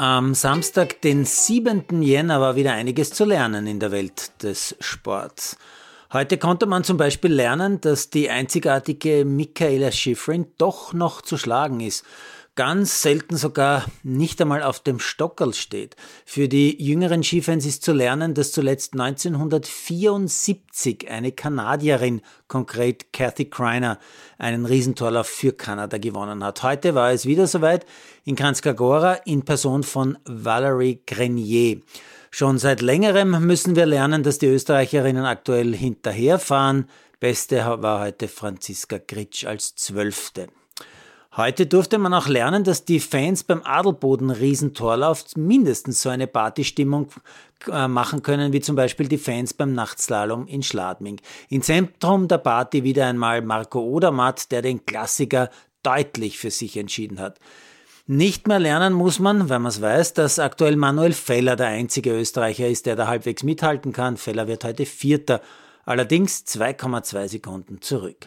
Am Samstag, den 7. Jänner, war wieder einiges zu lernen in der Welt des Sports. Heute konnte man zum Beispiel lernen, dass die einzigartige Michaela Schifrin doch noch zu schlagen ist ganz selten sogar nicht einmal auf dem Stockerl steht. Für die jüngeren Skifans ist zu lernen, dass zuletzt 1974 eine Kanadierin, konkret Kathy Kreiner, einen Riesentorlauf für Kanada gewonnen hat. Heute war es wieder soweit in Kranjskagora in Person von Valerie Grenier. Schon seit längerem müssen wir lernen, dass die Österreicherinnen aktuell hinterherfahren. Beste war heute Franziska Gritsch als Zwölfte. Heute durfte man auch lernen, dass die Fans beim Adelboden Riesentorlauf mindestens so eine Partystimmung äh, machen können, wie zum Beispiel die Fans beim Nachtslalom in Schladming. Im Zentrum der Party wieder einmal Marco Odermatt, der den Klassiker deutlich für sich entschieden hat. Nicht mehr lernen muss man, weil man es weiß, dass aktuell Manuel Feller der einzige Österreicher ist, der da halbwegs mithalten kann. Feller wird heute Vierter, allerdings 2,2 Sekunden zurück.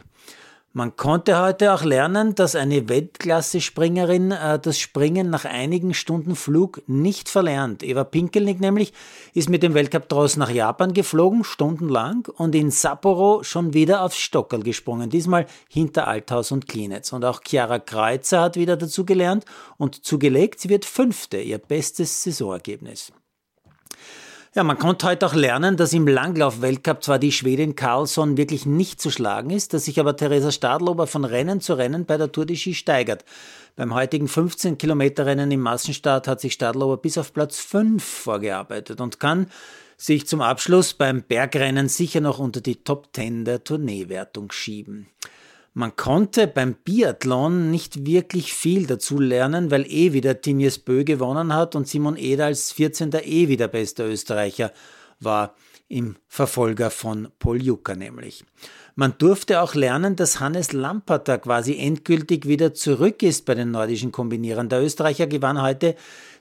Man konnte heute auch lernen, dass eine Weltklasse-Springerin äh, das Springen nach einigen Stunden Flug nicht verlernt. Eva Pinkelnick nämlich ist mit dem Weltcup Tross nach Japan geflogen, stundenlang, und in Sapporo schon wieder aufs Stockerl gesprungen, diesmal hinter Althaus und Klinitz. Und auch Chiara Kreuzer hat wieder dazu gelernt und zugelegt, sie wird Fünfte, ihr bestes Saisonergebnis. Ja, man konnte heute auch lernen, dass im Langlauf-Weltcup zwar die Schwedin Carlsson wirklich nicht zu schlagen ist, dass sich aber Theresa Stadlober von Rennen zu Rennen bei der Tour de Ski steigert. Beim heutigen 15 Kilometer Rennen im Massenstart hat sich Stadlober bis auf Platz 5 vorgearbeitet und kann sich zum Abschluss beim Bergrennen sicher noch unter die Top 10 der Tourneewertung schieben. Man konnte beim Biathlon nicht wirklich viel dazu lernen, weil eh wieder Tinjes Bö gewonnen hat und Simon Eder als 14. eh wieder bester Österreicher war im Verfolger von Paul Jucker nämlich. Man durfte auch lernen, dass Hannes Lamperter quasi endgültig wieder zurück ist bei den nordischen Kombinierern. Der Österreicher gewann heute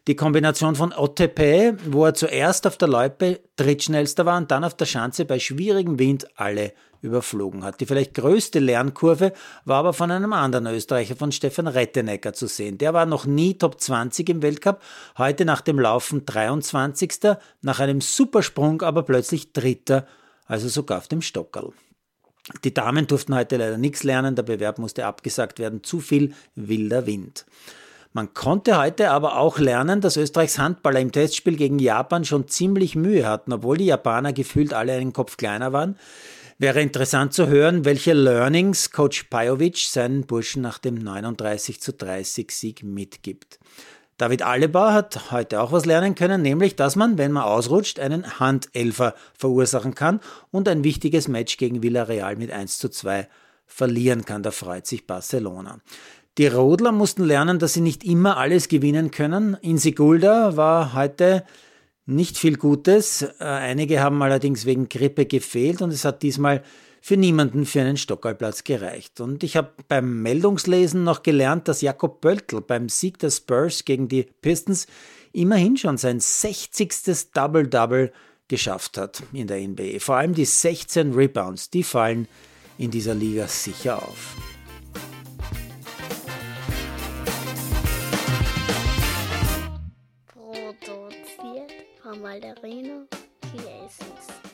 die Kombination von OTP, wo er zuerst auf der Loipe drittschnellster war und dann auf der Schanze bei schwierigem Wind alle überflogen hat. Die vielleicht größte Lernkurve war aber von einem anderen Österreicher, von Stefan Rettenecker zu sehen. Der war noch nie Top 20 im Weltcup, heute nach dem Laufen 23. nach einem Supersprung aber plötzlich Dritter, also sogar auf dem Stockerl. Die Damen durften heute leider nichts lernen, der Bewerb musste abgesagt werden, zu viel wilder Wind. Man konnte heute aber auch lernen, dass Österreichs Handballer im Testspiel gegen Japan schon ziemlich Mühe hatten, obwohl die Japaner gefühlt alle einen Kopf kleiner waren. Wäre interessant zu hören, welche Learnings Coach Pajovic seinen Burschen nach dem 39 zu 30 Sieg mitgibt. David Aleba hat heute auch was lernen können, nämlich, dass man, wenn man ausrutscht, einen Handelfer verursachen kann und ein wichtiges Match gegen Villarreal mit 1 zu 2 verlieren kann. Da freut sich Barcelona. Die Rodler mussten lernen, dass sie nicht immer alles gewinnen können. In Sigulda war heute nicht viel Gutes. Äh, einige haben allerdings wegen Grippe gefehlt und es hat diesmal für niemanden für einen Stockerplatz gereicht. Und ich habe beim Meldungslesen noch gelernt, dass Jakob Pöltl beim Sieg der Spurs gegen die Pistons immerhin schon sein 60. Double-Double geschafft hat in der NBA. Vor allem die 16 Rebounds, die fallen in dieser Liga sicher auf. Malderino Chiesens.